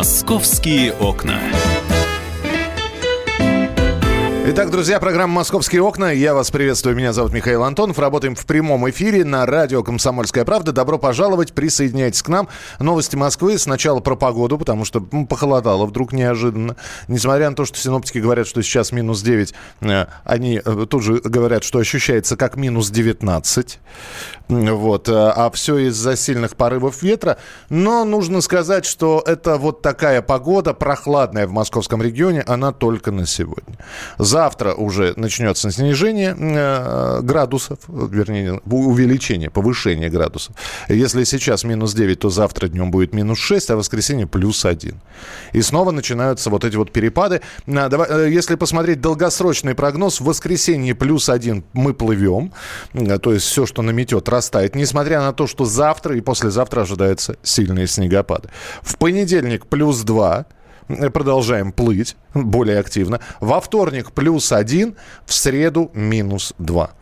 Московские окна. Итак, друзья, программа «Московские окна». Я вас приветствую. Меня зовут Михаил Антонов. Работаем в прямом эфире на радио «Комсомольская правда». Добро пожаловать. Присоединяйтесь к нам. Новости Москвы. Сначала про погоду, потому что похолодало вдруг неожиданно. Несмотря на то, что синоптики говорят, что сейчас минус 9, э, они э, тут же говорят, что ощущается как минус 19. Вот. Э, а все из-за сильных порывов ветра. Но нужно сказать, что это вот такая погода, прохладная в московском регионе, она только на сегодня. За Завтра уже начнется снижение э, градусов, вернее, увеличение, повышение градусов. Если сейчас минус 9, то завтра днем будет минус 6, а в воскресенье плюс 1. И снова начинаются вот эти вот перепады. Э, если посмотреть долгосрочный прогноз, в воскресенье плюс 1 мы плывем, то есть все, что наметет, растает, несмотря на то, что завтра и послезавтра ожидаются сильные снегопады. В понедельник плюс 2, продолжаем плыть более активно. Во вторник плюс один, в среду минус два.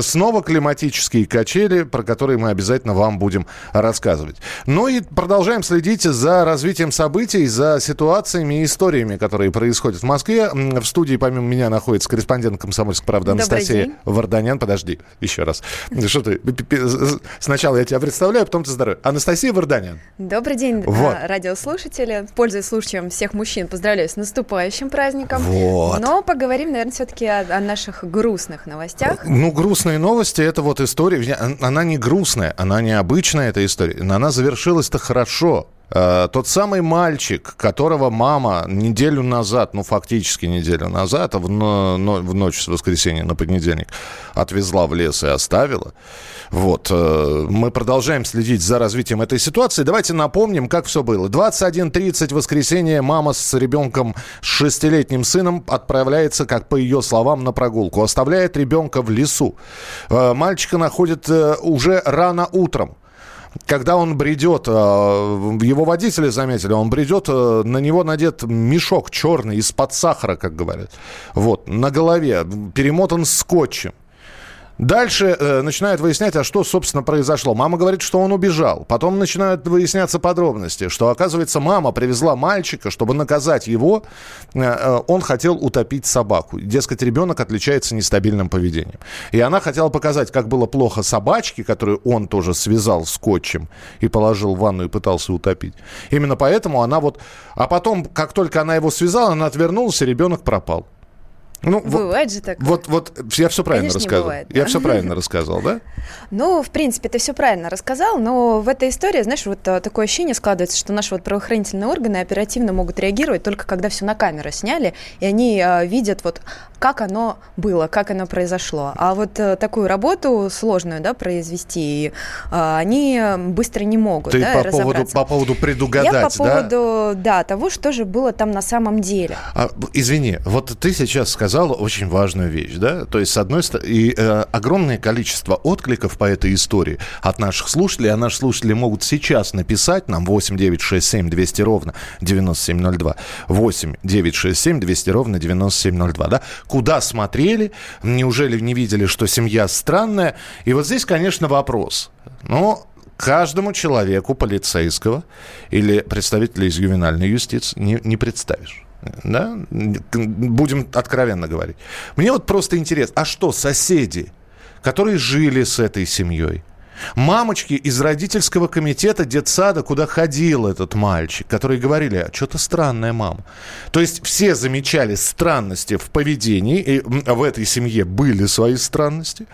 Снова климатические качели, про которые мы обязательно вам будем рассказывать. Ну и продолжаем следить за развитием событий, за ситуациями и историями, которые происходят в Москве. В студии помимо меня находится корреспондент «Комсомольской правды» Анастасия Варданян. Подожди, еще раз. Что ты? Сначала я тебя представляю, потом ты здоровье. Анастасия Варданян. Добрый день, вот. радиослушатели. Пользуясь случаем всех мужчин, поздравляю с наступающим наступающим праздником. Вот. Но поговорим, наверное, все-таки о, о наших грустных новостях. Ну, грустные новости, это вот история, она не грустная, она не обычная, эта история, но она завершилась-то хорошо. Э, тот самый мальчик, которого мама неделю назад, ну фактически неделю назад, в, но, в ночь с воскресенья на понедельник отвезла в лес и оставила. Вот. Э, мы продолжаем следить за развитием этой ситуации. Давайте напомним, как все было. 21.30 воскресенье мама с ребенком, с шестилетним сыном отправляется, как по ее словам, на прогулку. Оставляет ребенка в лесу. Э, мальчика находит уже рано утром когда он бредет, э, его водители заметили, он бредет, э, на него надет мешок черный из-под сахара, как говорят. Вот, на голове, перемотан скотчем. Дальше э, начинают выяснять, а что, собственно, произошло. Мама говорит, что он убежал. Потом начинают выясняться подробности, что, оказывается, мама привезла мальчика, чтобы наказать его. Э, э, он хотел утопить собаку. Дескать, ребенок отличается нестабильным поведением. И она хотела показать, как было плохо собачке, которую он тоже связал скотчем и положил в ванну и пытался утопить. Именно поэтому она вот... А потом, как только она его связала, она отвернулась, и ребенок пропал. Ну, бывает вот, же так. Вот, вот я все правильно Конечно, рассказал. Бывает, да? Я все правильно рассказал, да? Ну, в принципе, ты все правильно рассказал, но в этой истории, знаешь, вот а, такое ощущение складывается, что наши вот правоохранительные органы оперативно могут реагировать только когда все на камеру сняли, и они а, видят вот как оно было, как оно произошло. А вот а, такую работу сложную, да, произвести, а, они быстро не могут, Ты да, по поводу, по поводу предугадать, Я по поводу, да? да, того, что же было там на самом деле. А, извини, вот ты сейчас сказал сказал очень важную вещь, да, то есть с одной стороны, и э, огромное количество откликов по этой истории от наших слушателей, а наши слушатели могут сейчас написать нам 8 9 6 7 200 ровно 9702, 8 9 6 7 200 ровно 9702, да, куда смотрели, неужели не видели, что семья странная, и вот здесь, конечно, вопрос, но каждому человеку полицейского или представителя из ювенальной юстиции не, не представишь да, будем откровенно говорить. Мне вот просто интересно, а что соседи, которые жили с этой семьей, Мамочки из родительского комитета детсада, куда ходил этот мальчик, которые говорили, а что-то странная мама. То есть все замечали странности в поведении, и в этой семье были свои странности.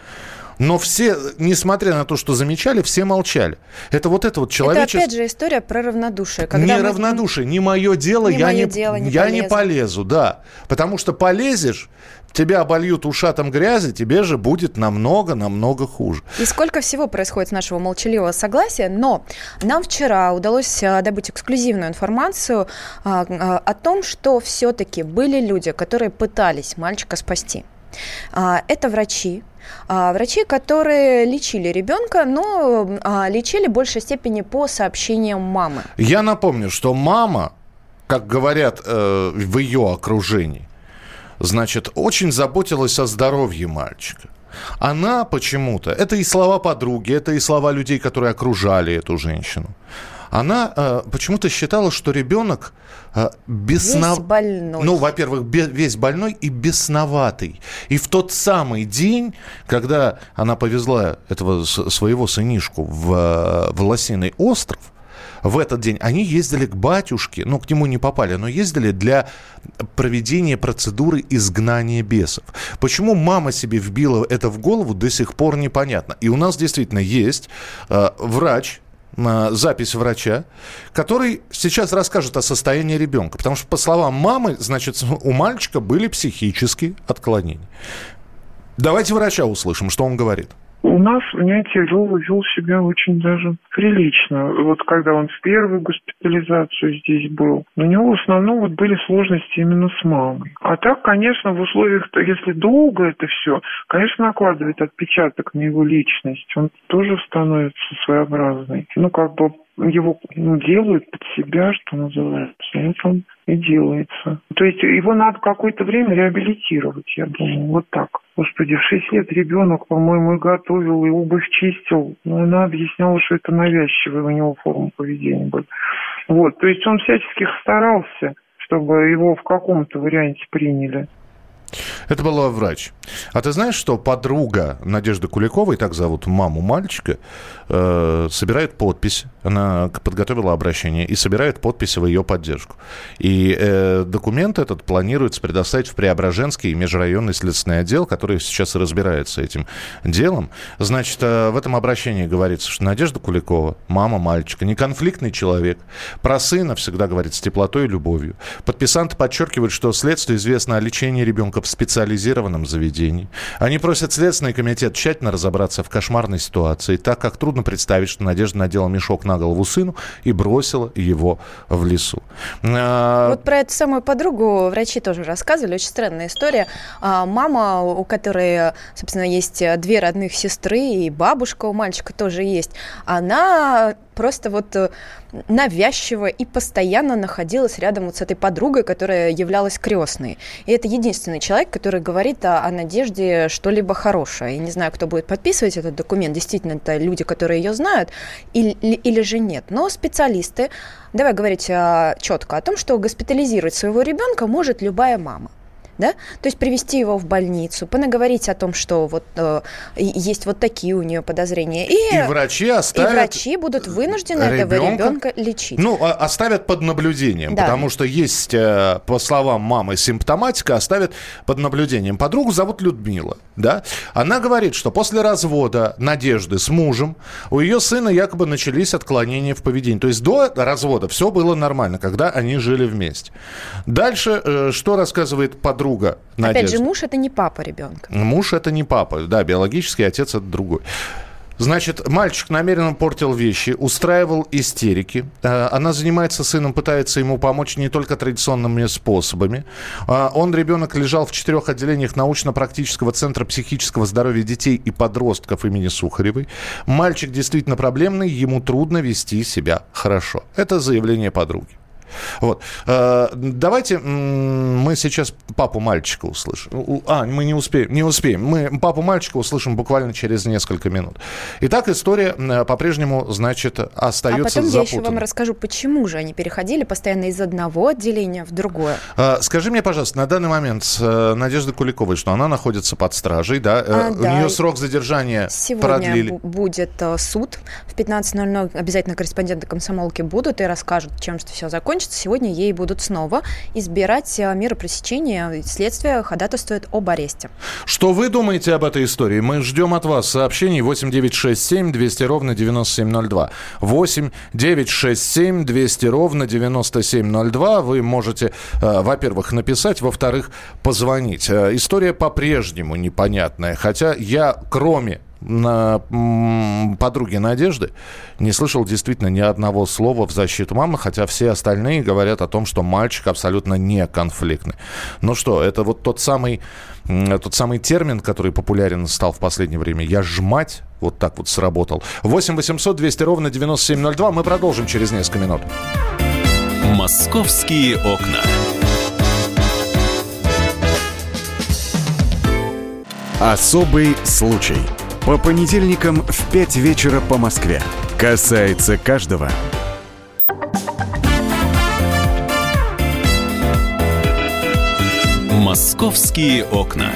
Но все, несмотря на то, что замечали, все молчали. Это вот это вот человечество... Это опять же история про равнодушие. Когда не мы... равнодушие, не мое дело, не я, мое не, дело не, я полезу. не полезу, да. Потому что полезешь, тебя обольют ушатом грязи, тебе же будет намного-намного хуже. И сколько всего происходит с нашего молчаливого согласия, но нам вчера удалось а, добыть эксклюзивную информацию а, а, о том, что все-таки были люди, которые пытались мальчика спасти. Это врачи, а, врачи, которые лечили ребенка, но а, лечили в большей степени по сообщениям мамы. Я напомню, что мама, как говорят э, в ее окружении, значит, очень заботилась о здоровье мальчика. она почему-то, это и слова подруги, это и слова людей, которые окружали эту женщину, она э, почему-то считала, что ребенок э, беснов... Весь больной. Ну, во-первых, бе- весь больной и бесноватый. И в тот самый день, когда она повезла этого своего сынишку в, э, в Лосиный остров, в этот день они ездили к батюшке, ну, к нему не попали, но ездили для проведения процедуры изгнания бесов. Почему мама себе вбила это в голову, до сих пор непонятно. И у нас действительно есть э, врач, запись врача, который сейчас расскажет о состоянии ребенка. Потому что, по словам мамы, значит, у мальчика были психические отклонения. Давайте врача услышим, что он говорит. У нас, знаете, Лёва вел себя очень даже прилично. Вот когда он в первую госпитализацию здесь был, у него в основном вот были сложности именно с мамой. А так, конечно, в условиях, если долго это все, конечно, накладывает отпечаток на его личность. Он тоже становится своеобразный. Ну, как бы его ну, делают под себя, что называется. Вот он и делается. То есть его надо какое-то время реабилитировать, я думаю, вот так. Господи, в 6 лет ребенок, по-моему, и готовил, и обувь чистил. Но она объясняла, что это навязчивая у него форма поведения была. Вот, то есть он всячески старался, чтобы его в каком-то варианте приняли. Это была врач. А ты знаешь, что подруга Надежды Куликовой, так зовут маму мальчика, э, собирает подпись. Она подготовила обращение и собирает подписи в ее поддержку. И э, документ этот планируется предоставить в Преображенский межрайонный следственный отдел, который сейчас и разбирается этим делом. Значит, э, в этом обращении говорится, что Надежда Куликова, мама мальчика, неконфликтный человек, про сына всегда говорит с теплотой и любовью. Подписанты подчеркивают, что следствию известно о лечении ребенка в специализированном заведении. Они просят Следственный комитет тщательно разобраться в кошмарной ситуации, так как трудно представить, что Надежда надела мешок на голову сыну и бросила его в лесу. А, Вот про эту самую подругу врачи тоже рассказывали. Очень странная история. А, Мама, у которой, собственно, есть две родных сестры, и бабушка у мальчика тоже есть, она просто вот э, навязчиво и постоянно находилась рядом вот с этой подругой, которая являлась крестной. И это единственный человек, который говорит о, о надежде что-либо хорошее. Я не знаю, кто будет подписывать этот документ. Действительно, это люди, которые ее знают, или, или же нет. Но специалисты, давай говорить а, четко о том, что госпитализировать своего ребенка может любая мама да, то есть привести его в больницу, понаговорить о том, что вот э, есть вот такие у нее подозрения, и, и врачи оставят... и врачи будут вынуждены этого ребенка- ребенка лечить. Ну, а- оставят под наблюдением, Да. потому что есть, э, по словам мамы, симптоматика, оставят под наблюдением. Подругу зовут Людмила, да? Она говорит, что после развода Надежды с мужем у ее сына якобы начались отклонения в поведении. То есть до развода все было нормально, когда они жили вместе. Дальше, э, что рассказывает подруга Надежды? Опять же, муж это не папа ребенка. Муж это не папа, да, биологический отец это другой. Значит, мальчик намеренно портил вещи, устраивал истерики. Э, Она занимается сыном, пытается ему помочь не только традиционными способами. А, Он, ребенок, лежал в четырех отделениях научно-практического центра психического здоровья детей и подростков имени Сухаревой. Мальчик действительно проблемный, ему трудно вести себя хорошо. Это заявление подруги. Вот. Э, Давайте мы сейчас папу мальчика услышим. А, мы не успеем. Не успеем. Мы папу мальчика услышим буквально через несколько минут. Итак, история э, по-прежнему, значит, А остается потом я еще вам запутанной. расскажу, почему же они переходили постоянно из одного отделения в другое. Э, Скажи мне, пожалуйста, на данный момент с Надеждой Куликовой, что она находится под стражей, да? А, У да. нее срок задержания Сегодня продлили. бу- будет суд. В 15.00 обязательно корреспонденты комсомолки будут и расскажут, чем что все закончится. Сегодня ей будут снова избирать э, меры пресечения. Следствие ходатайствует об аресте. Что вы думаете об этой истории? Мы ждем от вас сообщений 8 9 6 7 200 ровно 9702. 8 9 6 7 200 ровно 9702. Вы можете, э, во-первых, написать, во-вторых, позвонить. Э, история по-прежнему непонятная. Хотя я, кроме на подруги Надежды не слышал действительно ни одного слова в защиту мамы, хотя все остальные говорят о том, что мальчик абсолютно не конфликтный. Ну что, это вот тот самый, тот самый термин, который популярен стал в последнее время. Я ж мать, вот так вот сработал. 8 800 200 ровно 9702. Мы продолжим через несколько минут. «Московские окна». Особый случай. По понедельникам в 5 вечера по Москве. Касается каждого. Московские окна.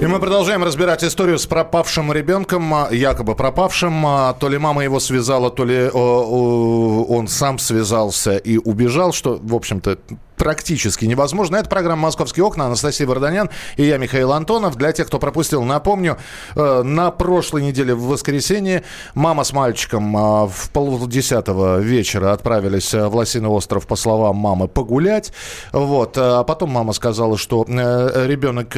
И мы продолжаем разбирать историю с пропавшим ребенком, а, якобы пропавшим. А, то ли мама его связала, то ли он сам связался и убежал, что, в общем-то, практически невозможно. Это программа «Московские окна». Анастасия Варданян и я, Михаил Антонов. Для тех, кто пропустил, напомню, э, на прошлой неделе в воскресенье мама с мальчиком э, в полдесятого вечера отправились в Лосиный остров, по словам мамы, погулять. Вот. А потом мама сказала, что э, ребенок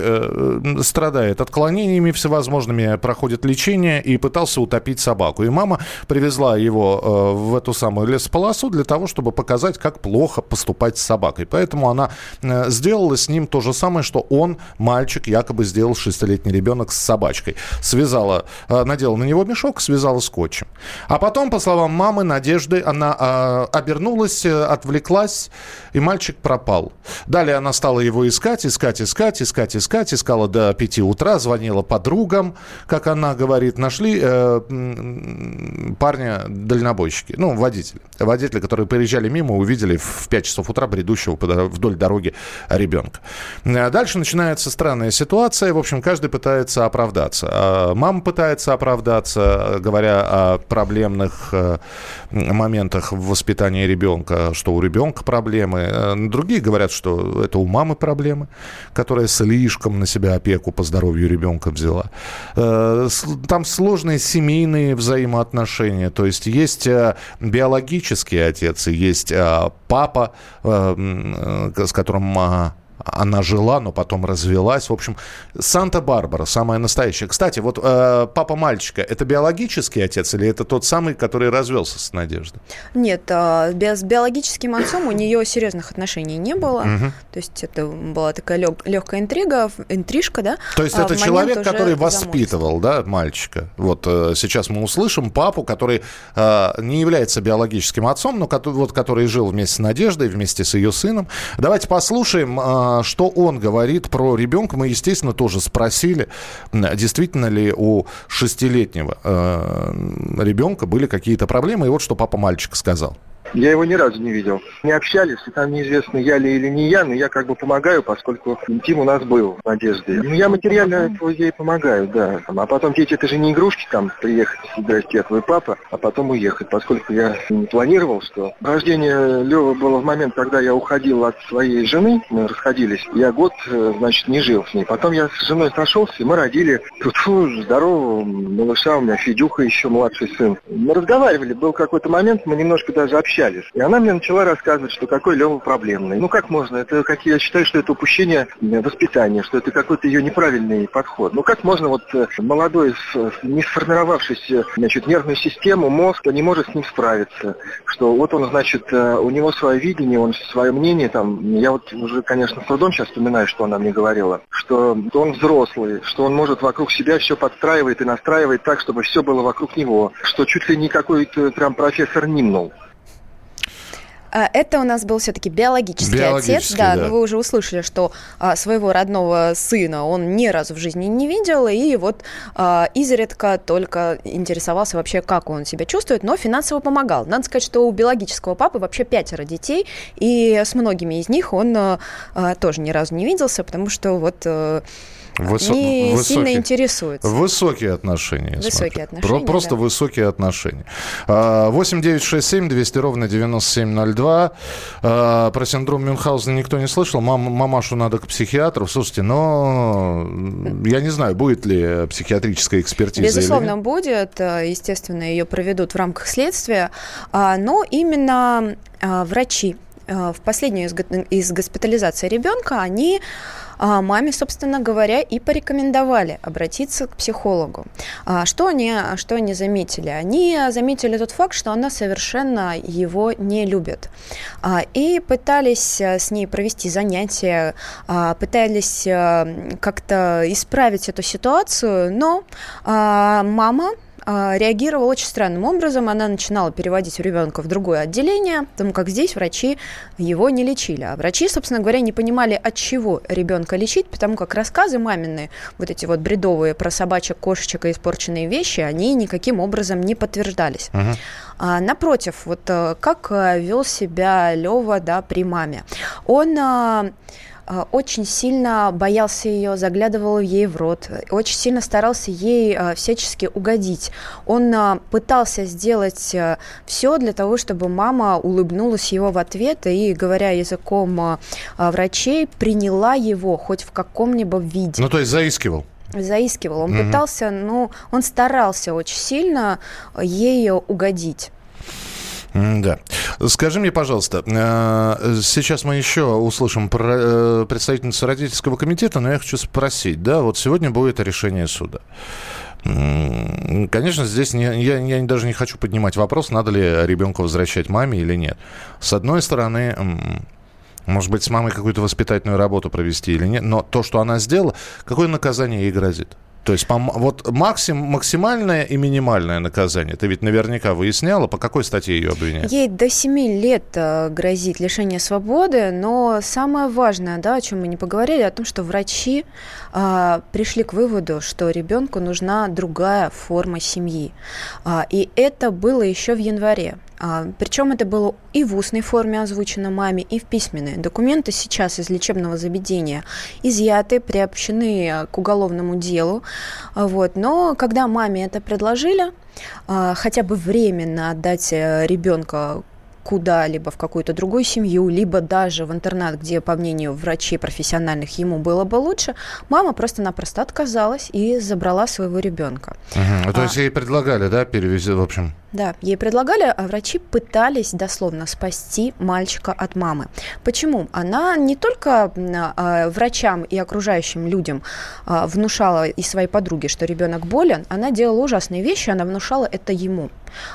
страдает отклонениями всевозможными, проходит лечение и пытался утопить собаку. И мама привезла его в эту самую лесополосу для того, чтобы показать, как плохо поступать с собакой. Поэтому она э, сделала с ним то же самое, что он, мальчик, якобы сделал шестилетний ребенок с собачкой. Связала, э, надела на него мешок, связала скотчем. А потом, по словам мамы Надежды, она э, обернулась, отвлеклась, и мальчик пропал. Далее она стала его искать, искать, искать, искать, искать, искала до 5 утра, звонила подругам, как она говорит, нашли э, парня дальнобойщики, ну, водителя. Водители, которые приезжали мимо, увидели в 5 часов утра бредущего вдоль дороги ребенка. Э, дальше начинается странная ситуация. В общем, каждый пытается оправдаться. А мама пытается оправдаться, говоря о проблемных э, моментах в воспитании ребенка, что у ребенка проблемы. Э, другие говорят, что это у мамы проблемы, которая слишком на себя опеку по здоровью ребенка взяла. Там сложные семейные взаимоотношения. То есть есть биологический отец есть папа, Э, с которым она жила, но потом развелась. В общем, Санта-Барбара, самая настоящая. Кстати, вот э, папа мальчика, это биологический отец или это тот самый, который развелся с Надеждой? Нет, э, с биологическим отцом у нее серьезных отношений не было. Угу. То есть это была такая лег, легкая интрига, интрижка, да? То есть а это человек, который воспитывал, да, мальчика. Вот э, сейчас мы услышим папу, который э, не является биологическим отцом, но который, вот, который жил вместе с Надеждой, вместе с ее сыном. Давайте послушаем. Э, что он говорит про ребенка. Мы, естественно, тоже спросили, действительно ли у шестилетнего э, ребенка были какие-то проблемы. И вот что папа мальчика сказал. Я его ни разу не видел. Не общались, и там неизвестно, я ли или не я, но я как бы помогаю, поскольку интим у нас был в Надежде. Ну, я материально ей помогаю, да. А потом, дети, это же не игрушки, там, приехать, здрасте, я твой папа, а потом уехать, поскольку я не планировал, что рождение Лёвы было в момент, когда я уходил от своей жены, мы расходились, я год, э, значит, не жил с ней. Потом я с женой сошелся, и мы родили тут здорового малыша, у меня Федюха еще младший сын. Мы разговаривали, был какой-то момент, мы немножко даже общались, общались. И она мне начала рассказывать, что какой Лева проблемный. Ну как можно? Это как я считаю, что это упущение воспитания, что это какой-то ее неправильный подход. Ну как можно вот э, молодой, не сформировавшийся значит, нервную систему, мозг не может с ним справиться. Что вот он, значит, э, у него свое видение, он свое мнение там. Я вот уже, конечно, с трудом сейчас вспоминаю, что она мне говорила. Что он взрослый, что он может вокруг себя все подстраивает и настраивает так, чтобы все было вокруг него. Что чуть ли не какой-то прям профессор Нимнул. А, это у нас был все-таки биологический, биологический отец, да, да. Но вы уже услышали, что а, своего родного сына он ни разу в жизни не видел, и вот а, изредка только интересовался вообще, как он себя чувствует, но финансово помогал. Надо сказать, что у биологического папы вообще пятеро детей, и с многими из них он а тоже ни разу не виделся, потому что вот... А, Высо... не высокие, сильно интересуются. Высокие отношения. Высокие отношения, Про, Просто да. высокие отношения. 8 9 6 7 200 ровно 9702. А, про синдром Мюнхгаузена никто не слышал. Мам, мамашу надо к психиатру. Слушайте, но я не знаю, будет ли психиатрическая экспертиза Безусловно, будет. Естественно, ее проведут в рамках следствия. А, но именно а, врачи в последнюю из госпитализации ребенка, они а маме, собственно говоря, и порекомендовали обратиться к психологу. А что они, что они заметили? Они заметили тот факт, что она совершенно его не любит. А, и пытались э, с ней провести занятия, пытались э, как-то исправить эту ситуацию, но мама а, реагировала очень странным образом. Она начинала переводить ребенка в другое отделение, потому как здесь врачи его не лечили. А врачи, собственно говоря, не понимали, от чего ребенка лечить, потому как рассказы мамины, вот эти вот бредовые про собачек, кошечек и испорченные вещи, они никаким образом не подтверждались. Угу. А, напротив, вот э, как э, вел себя Лева да, при маме. Он а, а, очень сильно боялся ее, заглядывал ей в рот, очень сильно старался ей а, всячески угодить. Он а, пытался сделать все для того, чтобы мама улыбнулась его в ответ и, говоря языком врачей, приняла его хоть в каком-либо виде. Ну, то есть заискивал? Заискивал. Он угу. пытался, ну, он старался очень сильно ей угодить. Да. Скажи мне, пожалуйста, э, сейчас мы еще услышим про э, представительницу родительского комитета, но я хочу спросить, да, вот сегодня будет решение суда. Конечно, здесь не, я, я даже не хочу поднимать вопрос, надо ли ребенка возвращать маме или нет. С одной стороны, может быть, с мамой какую-то воспитательную работу провести или нет, но то, что она сделала, какое наказание ей грозит? То есть вот максим, максимальное и минимальное наказание, ты ведь наверняка выясняла, по какой статье ее обвиняют? Ей до 7 лет э, грозит лишение свободы, но самое важное, да, о чем мы не поговорили, о том, что врачи а, пришли к выводу, что ребенку нужна другая форма семьи. А, и это было еще в январе. А, причем это было и в устной форме озвучено маме, и в письменной. Документы сейчас из лечебного заведения изъяты, приобщены к уголовному делу. Вот. Но когда маме это предложили, а, хотя бы временно отдать э, ребенка куда-либо в какую-то другую семью, либо даже в интернат, где, по мнению врачей профессиональных, ему было бы лучше, мама просто-напросто отказалась и забрала своего ребенка. Угу. То есть а, ей предлагали, да, перевести, в общем? Да, ей предлагали, а врачи пытались дословно спасти мальчика от мамы. Почему? Она не только а, врачам и окружающим людям а, внушала и своей подруге, что ребенок болен, она делала ужасные вещи, она внушала это ему.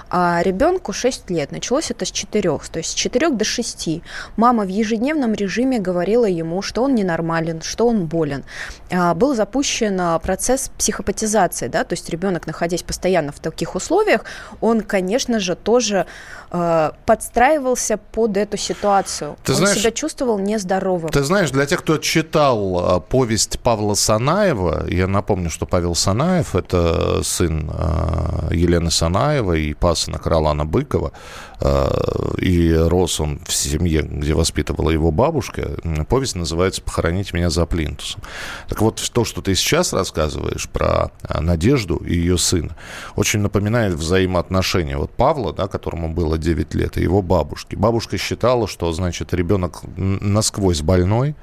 А ребенку 6 лет, началось это с 4, то есть с 4 до 6. Мама в ежедневном режиме говорила ему, что он ненормален, что он болен. А, был запущен процесс психопатизации, да, то есть ребенок, находясь постоянно в таких условиях, он конечно же, тоже э, подстраивался под эту ситуацию. Ты Он знаешь, себя чувствовал нездоровым. Ты знаешь, для тех, кто читал э, повесть Павла Санаева, я напомню, что Павел Санаев – это сын э, Елены Санаевой и пасынок Ролана Быкова, и рос он в семье, где воспитывала его бабушка. Повесть называется «Похоронить меня за плинтусом». Так вот, то, что ты сейчас рассказываешь про Надежду и ее сына, очень напоминает взаимоотношения отношения вот Павла, да, которому было 9 лет, и его бабушки. Бабушка считала, что, значит, ребенок насквозь больной,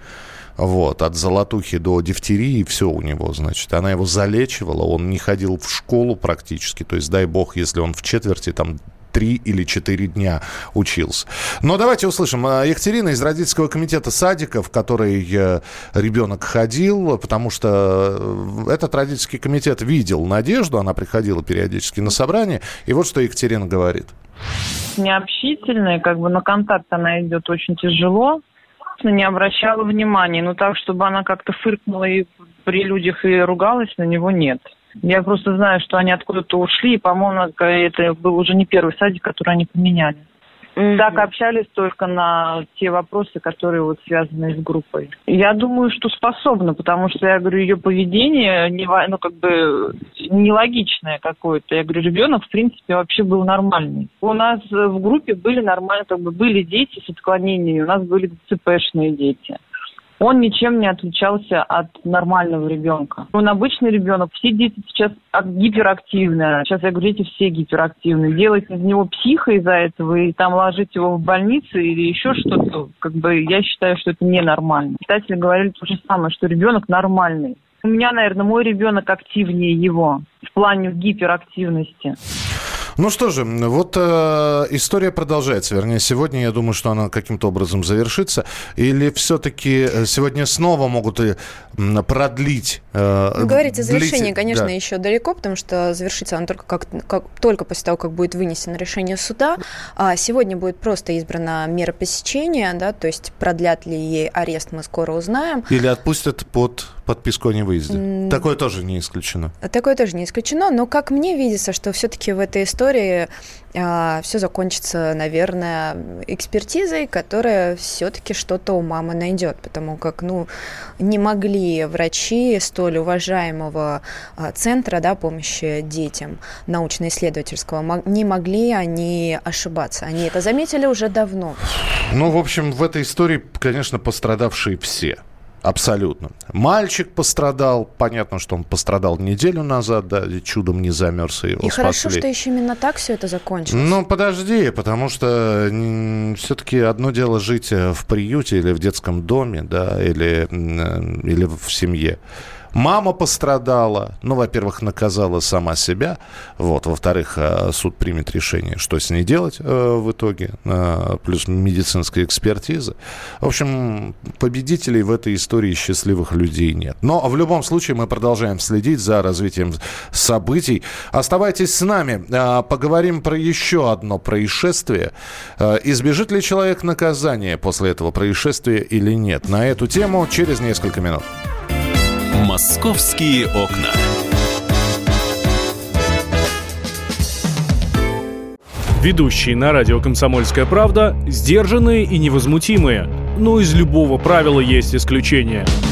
вот, от золотухи до дифтерии, все у него, значит. Она его залечивала, он не ходил в школу практически, то есть, дай бог, если он в четверти, там, три или четыре дня учился. Но давайте услышим. А, Екатерина из родительского комитета садика, в который э, ребенок ходил, потому что э, этот родительский комитет видел Надежду, она приходила периодически на собрание, и вот что Екатерина говорит. Необщительная, как бы на контакт она идет очень тяжело, не обращала внимания, но так, чтобы она как-то фыркнула и при людях и ругалась, на него нет. Я просто знаю, что они откуда-то ушли, и, по-моему, это был уже не первый садик, который они поменяли. Mm-hmm. Так общались только на те вопросы, которые вот связаны с группой. Я думаю, что способна, потому что я говорю, ее поведение не, ну, как бы нелогичное какое-то. Я говорю, ребенок, в принципе, вообще был нормальный. У нас в группе были нормальные, как бы были дети с отклонениями, у нас были ЦПшные дети он ничем не отличался от нормального ребенка. Он обычный ребенок. Все дети сейчас гиперактивные. Сейчас я говорю, дети все гиперактивные. Делать из него психа из-за этого и там ложить его в больницу или еще что-то, как бы я считаю, что это ненормально. Читатели говорили то же самое, что ребенок нормальный. У меня, наверное, мой ребенок активнее его в плане гиперактивности. Ну что же, вот э, история продолжается. Вернее, сегодня я думаю, что она каким-то образом завершится. Или все-таки э, сегодня снова могут и продлить... Э, Вы говорите, завершение, длить... конечно, да. еще далеко, потому что завершится она только, как, как, только после того, как будет вынесено решение суда. А сегодня будет просто избрана мера посещения, да, то есть продлят ли ей арест, мы скоро узнаем. Или отпустят под подписку о невыезде. Такое тоже не исключено. Такое тоже не исключено, но как мне видится, что все-таки в этой истории а, все закончится, наверное, экспертизой, которая все-таки что-то у мамы найдет, потому как, ну, не могли врачи столь уважаемого а, центра, да, помощи детям научно-исследовательского, не могли они ошибаться. Они это заметили уже давно. Ну, в общем, в этой истории, конечно, пострадавшие все. Абсолютно. Мальчик пострадал. Понятно, что он пострадал неделю назад, да, и чудом не замерз, и его И спасли. хорошо, что еще именно так все это закончилось. Ну, подожди, потому что все-таки одно дело жить э, в приюте или в детском доме, да, или, э, или в семье. Мама пострадала. Ну, во-первых, наказала сама себя. Вот. Во-вторых, э, суд примет решение, что с ней делать э, в итоге. Э, плюс медицинская экспертиза. В общем, победителей в этой истории счастливых людей нет. Но в любом случае мы продолжаем следить за развитием событий. Оставайтесь с нами. Поговорим про еще одно происшествие. Избежит ли человек наказания после этого происшествия или нет? На эту тему через несколько минут. «Московские окна». Ведущие на радио «Комсомольская правда» сдержанные и невозмутимые. Но из любого правила есть исключение –